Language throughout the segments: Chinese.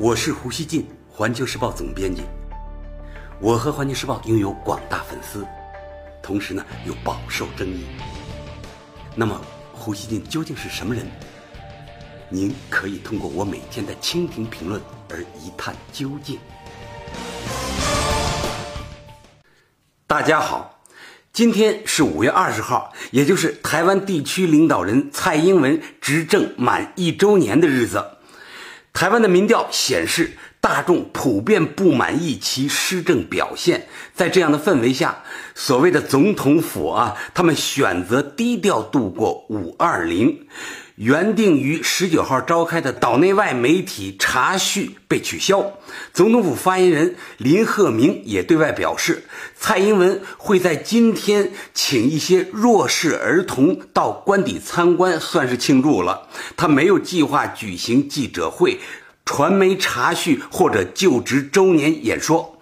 我是胡锡进，环球时报总编辑。我和环球时报拥有广大粉丝，同时呢又饱受争议。那么，胡锡进究竟是什么人？您可以通过我每天的蜻蜓评论而一探究竟。大家好，今天是五月二十号，也就是台湾地区领导人蔡英文执政满一周年的日子。台湾的民调显示，大众普遍不满意其施政表现。在这样的氛围下，所谓的总统府啊，他们选择低调度过五二零。原定于十九号召开的岛内外媒体茶叙被取消。总统府发言人林鹤鸣也对外表示，蔡英文会在今天请一些弱势儿童到官邸参观，算是庆祝了。他没有计划举行记者会、传媒茶叙或者就职周年演说。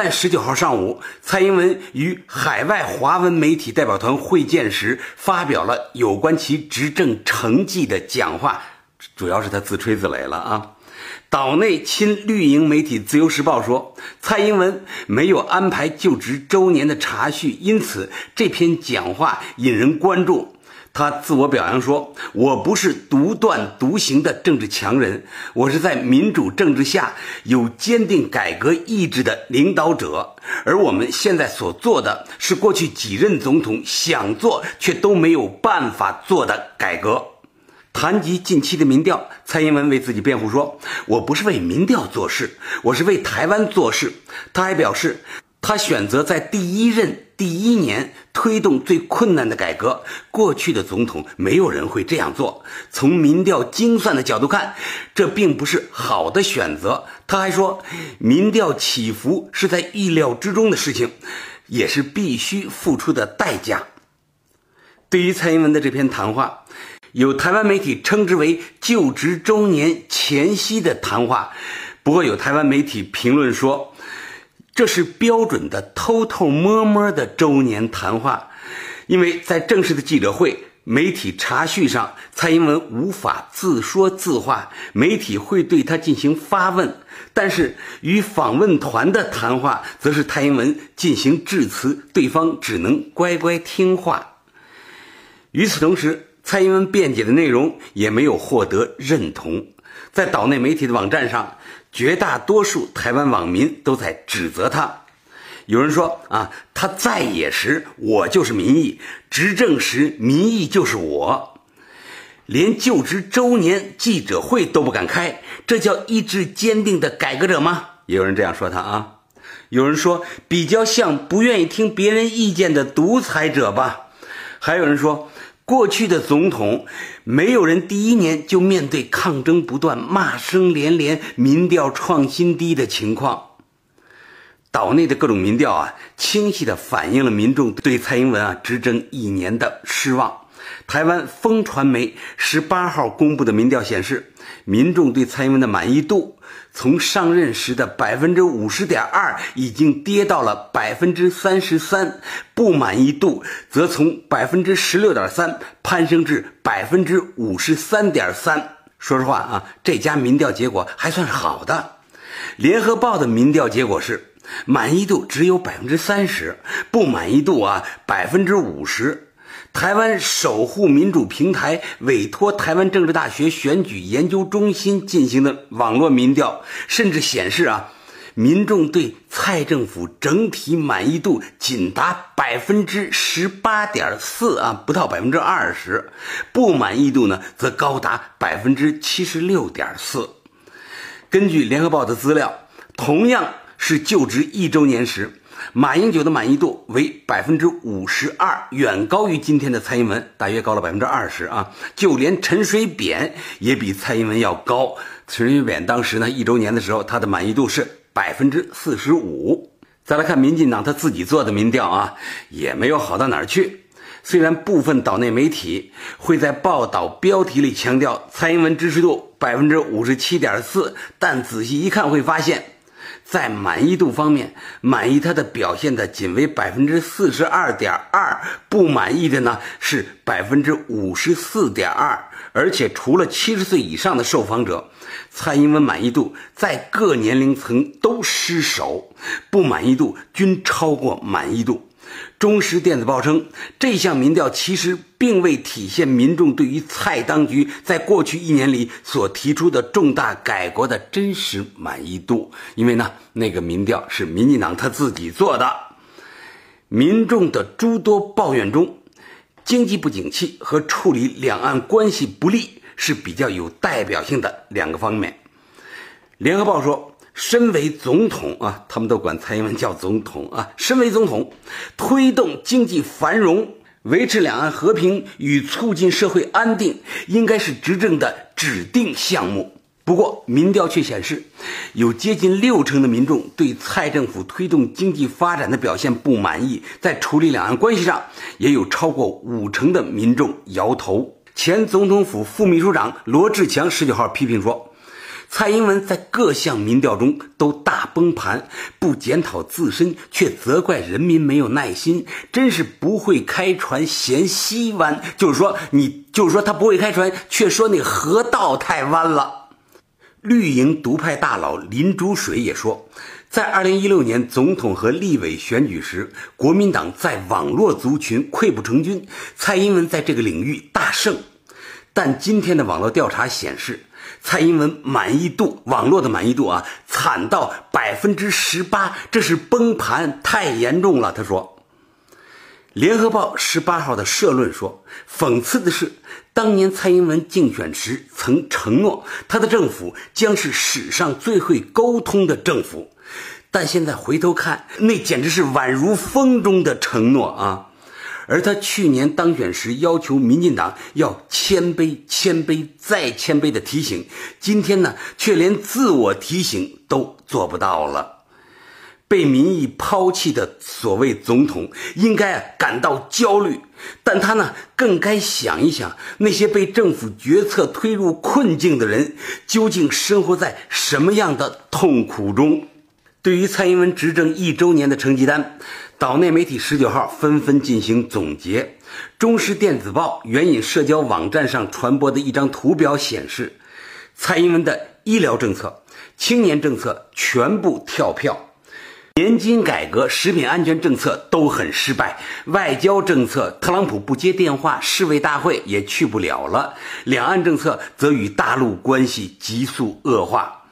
但十九号上午，蔡英文与海外华文媒体代表团会见时，发表了有关其执政成绩的讲话，主要是他自吹自擂了啊。岛内亲绿营媒体《自由时报》说，蔡英文没有安排就职周年的茶叙，因此这篇讲话引人关注。他自我表扬说：“我不是独断独行的政治强人，我是在民主政治下有坚定改革意志的领导者。而我们现在所做的是过去几任总统想做却都没有办法做的改革。”谈及近期的民调，蔡英文为自己辩护说：“我不是为民调做事，我是为台湾做事。”他还表示。他选择在第一任第一年推动最困难的改革，过去的总统没有人会这样做。从民调精算的角度看，这并不是好的选择。他还说，民调起伏是在意料之中的事情，也是必须付出的代价。对于蔡英文的这篇谈话，有台湾媒体称之为就职周年前夕的谈话，不过有台湾媒体评论说。这是标准的偷偷摸摸的周年谈话，因为在正式的记者会、媒体茶叙上，蔡英文无法自说自话，媒体会对他进行发问；但是与访问团的谈话，则是蔡英文进行致辞，对方只能乖乖听话。与此同时，蔡英文辩解的内容也没有获得认同，在岛内媒体的网站上。绝大多数台湾网民都在指责他。有人说啊，他在野时我就是民意，执政时民意就是我，连就职周年记者会都不敢开，这叫意志坚定的改革者吗？也有人这样说他啊。有人说比较像不愿意听别人意见的独裁者吧。还有人说。过去的总统，没有人第一年就面对抗争不断、骂声连连、民调创新低的情况。岛内的各种民调啊，清晰地反映了民众对蔡英文啊执政一年的失望。台湾风传媒十八号公布的民调显示，民众对蔡英文的满意度从上任时的百分之五十点二已经跌到了百分之三十三，不满意度则从百分之十六点三攀升至百分之五十三点三。说实话啊，这家民调结果还算是好的。联合报的民调结果是，满意度只有百分之三十，不满意度啊百分之五十。台湾守护民主平台委托台湾政治大学选举研究中心进行的网络民调，甚至显示啊，民众对蔡政府整体满意度仅达百分之十八点四啊，不到百分之二十，不满意度呢则高达百分之七十六点四。根据联合报的资料，同样是就职一周年时。马英九的满意度为百分之五十二，远高于今天的蔡英文，大约高了百分之二十啊。就连陈水扁也比蔡英文要高。陈水扁当时呢一周年的时候，他的满意度是百分之四十五。再来看民进党他自己做的民调啊，也没有好到哪儿去。虽然部分岛内媒体会在报道标题里强调蔡英文支持度百分之五十七点四，但仔细一看会发现。在满意度方面，满意他的表现的仅为百分之四十二点二，不满意的呢是百分之五十四点二。而且除了七十岁以上的受访者，蔡英文满意度在各年龄层都失守，不满意度均超过满意度。中时电子报称，这项民调其实并未体现民众对于蔡当局在过去一年里所提出的重大改革的真实满意度，因为呢，那个民调是民进党他自己做的。民众的诸多抱怨中，经济不景气和处理两岸关系不利是比较有代表性的两个方面。联合报说。身为总统啊，他们都管蔡英文叫总统啊。身为总统，推动经济繁荣、维持两岸和平与促进社会安定，应该是执政的指定项目。不过，民调却显示，有接近六成的民众对蔡政府推动经济发展的表现不满意，在处理两岸关系上，也有超过五成的民众摇头。前总统府副秘书长罗志强十九号批评说。蔡英文在各项民调中都大崩盘，不检讨自身，却责怪人民没有耐心，真是不会开船嫌溪弯。就是说，你就是说他不会开船，却说那河道太弯了。绿营独派大佬林竹水也说，在2016年总统和立委选举时，国民党在网络族群溃不成军，蔡英文在这个领域大胜。但今天的网络调查显示。蔡英文满意度，网络的满意度啊，惨到百分之十八，这是崩盘，太严重了。他说，《联合报》十八号的社论说，讽刺的是，当年蔡英文竞选时曾承诺，他的政府将是史上最会沟通的政府，但现在回头看，那简直是宛如风中的承诺啊。而他去年当选时要求民进党要谦卑、谦卑再谦卑的提醒，今天呢却连自我提醒都做不到了。被民意抛弃的所谓总统应该感到焦虑，但他呢更该想一想，那些被政府决策推入困境的人究竟生活在什么样的痛苦中。对于蔡英文执政一周年的成绩单。岛内媒体十九号纷纷进行总结。中时电子报援引社交网站上传播的一张图表显示，蔡英文的医疗政策、青年政策全部跳票，年金改革、食品安全政策都很失败，外交政策特朗普不接电话，世卫大会也去不了了，两岸政策则与大陆关系急速恶化。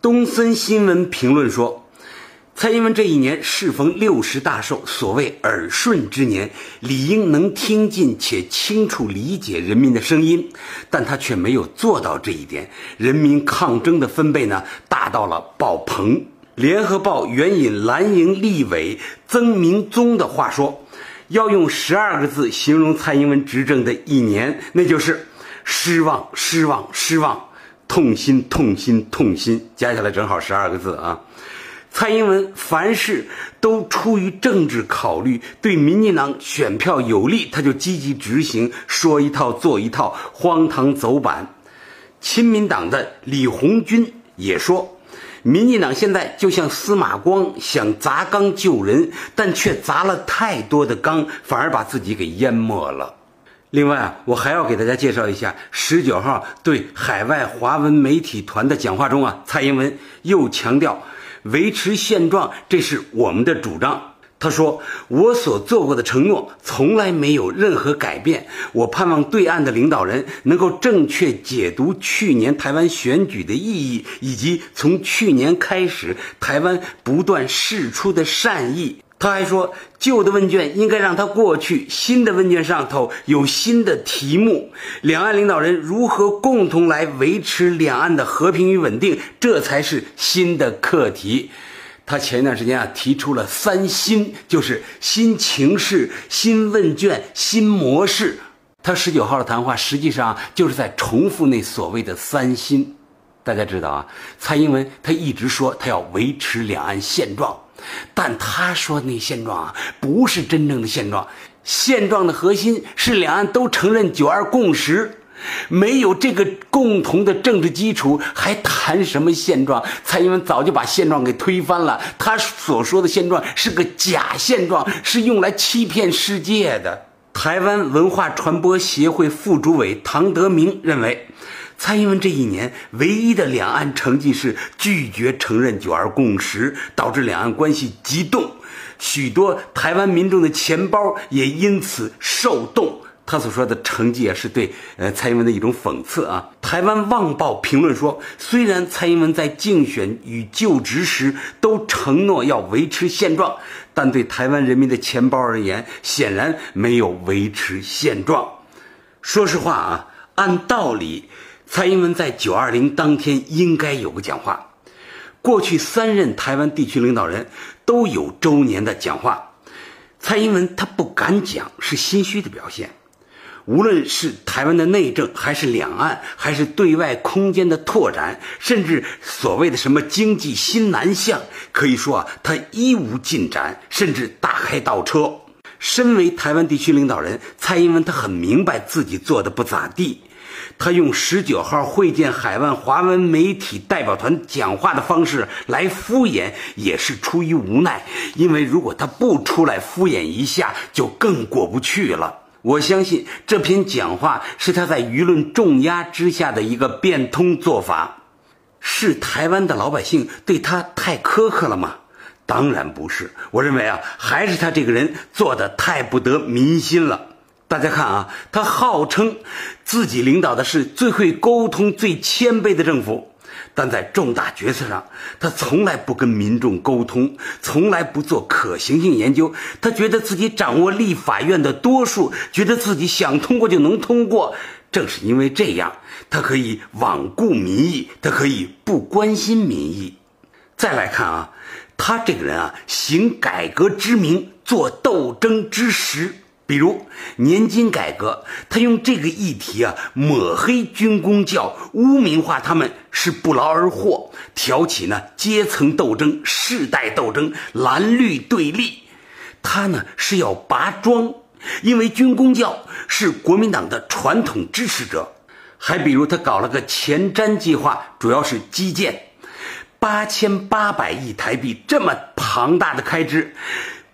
东森新闻评论说。蔡英文这一年适逢六十大寿，所谓耳顺之年，理应能听进且清楚理解人民的声音，但他却没有做到这一点。人民抗争的分贝呢，大到了爆棚。联合报援引蓝营立委曾明宗的话说，要用十二个字形容蔡英文执政的一年，那就是失望、失望、失望，痛心、痛心、痛心，加起来正好十二个字啊。蔡英文凡事都出于政治考虑，对民进党选票有利，他就积极执行，说一套做一套，荒唐走板。亲民党的李红军也说，民进党现在就像司马光想砸缸救人，但却砸了太多的缸，反而把自己给淹没了。另外啊，我还要给大家介绍一下，十九号对海外华文媒体团的讲话中啊，蔡英文又强调。维持现状，这是我们的主张。他说：“我所做过的承诺从来没有任何改变。我盼望对岸的领导人能够正确解读去年台湾选举的意义，以及从去年开始台湾不断释出的善意。”他还说，旧的问卷应该让它过去，新的问卷上头有新的题目，两岸领导人如何共同来维持两岸的和平与稳定，这才是新的课题。他前一段时间啊提出了三新，就是新情势、新问卷、新模式。他十九号的谈话实际上就是在重复那所谓的三新。大家知道啊，蔡英文他一直说他要维持两岸现状。但他说那现状啊，不是真正的现状。现状的核心是两岸都承认九二共识，没有这个共同的政治基础，还谈什么现状？蔡英文早就把现状给推翻了。他所说的现状是个假现状，是用来欺骗世界的。台湾文化传播协会副主委唐德明认为，蔡英文这一年唯一的两岸成绩是拒绝承认九二共识，导致两岸关系激动，许多台湾民众的钱包也因此受冻。他所说的成绩也，是对呃蔡英文的一种讽刺啊。台湾《旺报》评论说，虽然蔡英文在竞选与就职时都承诺要维持现状，但对台湾人民的钱包而言，显然没有维持现状。说实话啊，按道理，蔡英文在九二零当天应该有个讲话。过去三任台湾地区领导人都有周年的讲话，蔡英文他不敢讲，是心虚的表现。无论是台湾的内政，还是两岸，还是对外空间的拓展，甚至所谓的什么经济新南向，可以说啊，他一无进展，甚至大开倒车。身为台湾地区领导人，蔡英文他很明白自己做的不咋地，他用十九号会见海外华文媒体代表团讲话的方式来敷衍，也是出于无奈，因为如果他不出来敷衍一下，就更过不去了。我相信这篇讲话是他在舆论重压之下的一个变通做法，是台湾的老百姓对他太苛刻了吗？当然不是，我认为啊，还是他这个人做的太不得民心了。大家看啊，他号称自己领导的是最会沟通、最谦卑的政府。但在重大决策上，他从来不跟民众沟通，从来不做可行性研究。他觉得自己掌握立法院的多数，觉得自己想通过就能通过。正是因为这样，他可以罔顾民意，他可以不关心民意。再来看啊，他这个人啊，行改革之名，做斗争之实。比如年金改革，他用这个议题啊抹黑军工教，污名化他们是不劳而获，挑起呢阶层斗争、世代斗争、蓝绿对立。他呢是要拔桩，因为军工教是国民党的传统支持者。还比如他搞了个前瞻计划，主要是基建，八千八百亿台币这么庞大的开支。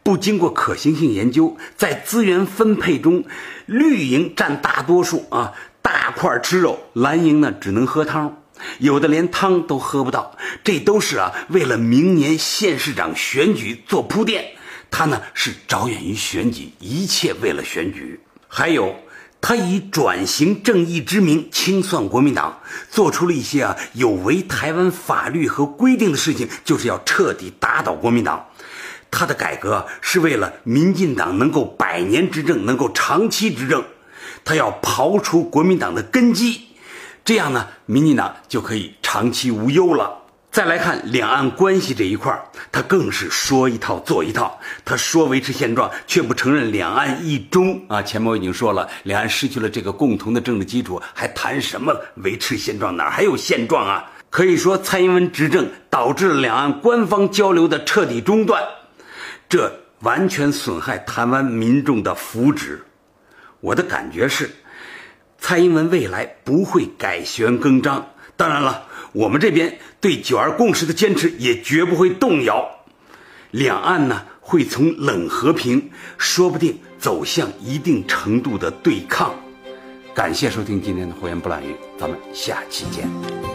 不经过可行性研究，在资源分配中，绿营占大多数啊，大块吃肉，蓝营呢只能喝汤，有的连汤都喝不到。这都是啊，为了明年县市长选举做铺垫。他呢是着眼于选举，一切为了选举。还有，他以转型正义之名清算国民党，做出了一些啊有违台湾法律和规定的事情，就是要彻底打倒国民党。他的改革是为了民进党能够百年执政，能够长期执政。他要刨除国民党的根基，这样呢，民进党就可以长期无忧了。再来看两岸关系这一块他更是说一套做一套。他说维持现状，却不承认两岸一中啊。前面我已经说了，两岸失去了这个共同的政治基础，还谈什么维持现状？哪还有现状啊？可以说，蔡英文执政导致了两岸官方交流的彻底中断。这完全损害台湾民众的福祉。我的感觉是，蔡英文未来不会改弦更张。当然了，我们这边对九二共识的坚持也绝不会动摇。两岸呢会从冷和平，说不定走向一定程度的对抗。感谢收听今天的《火焰不懒语》，咱们下期见。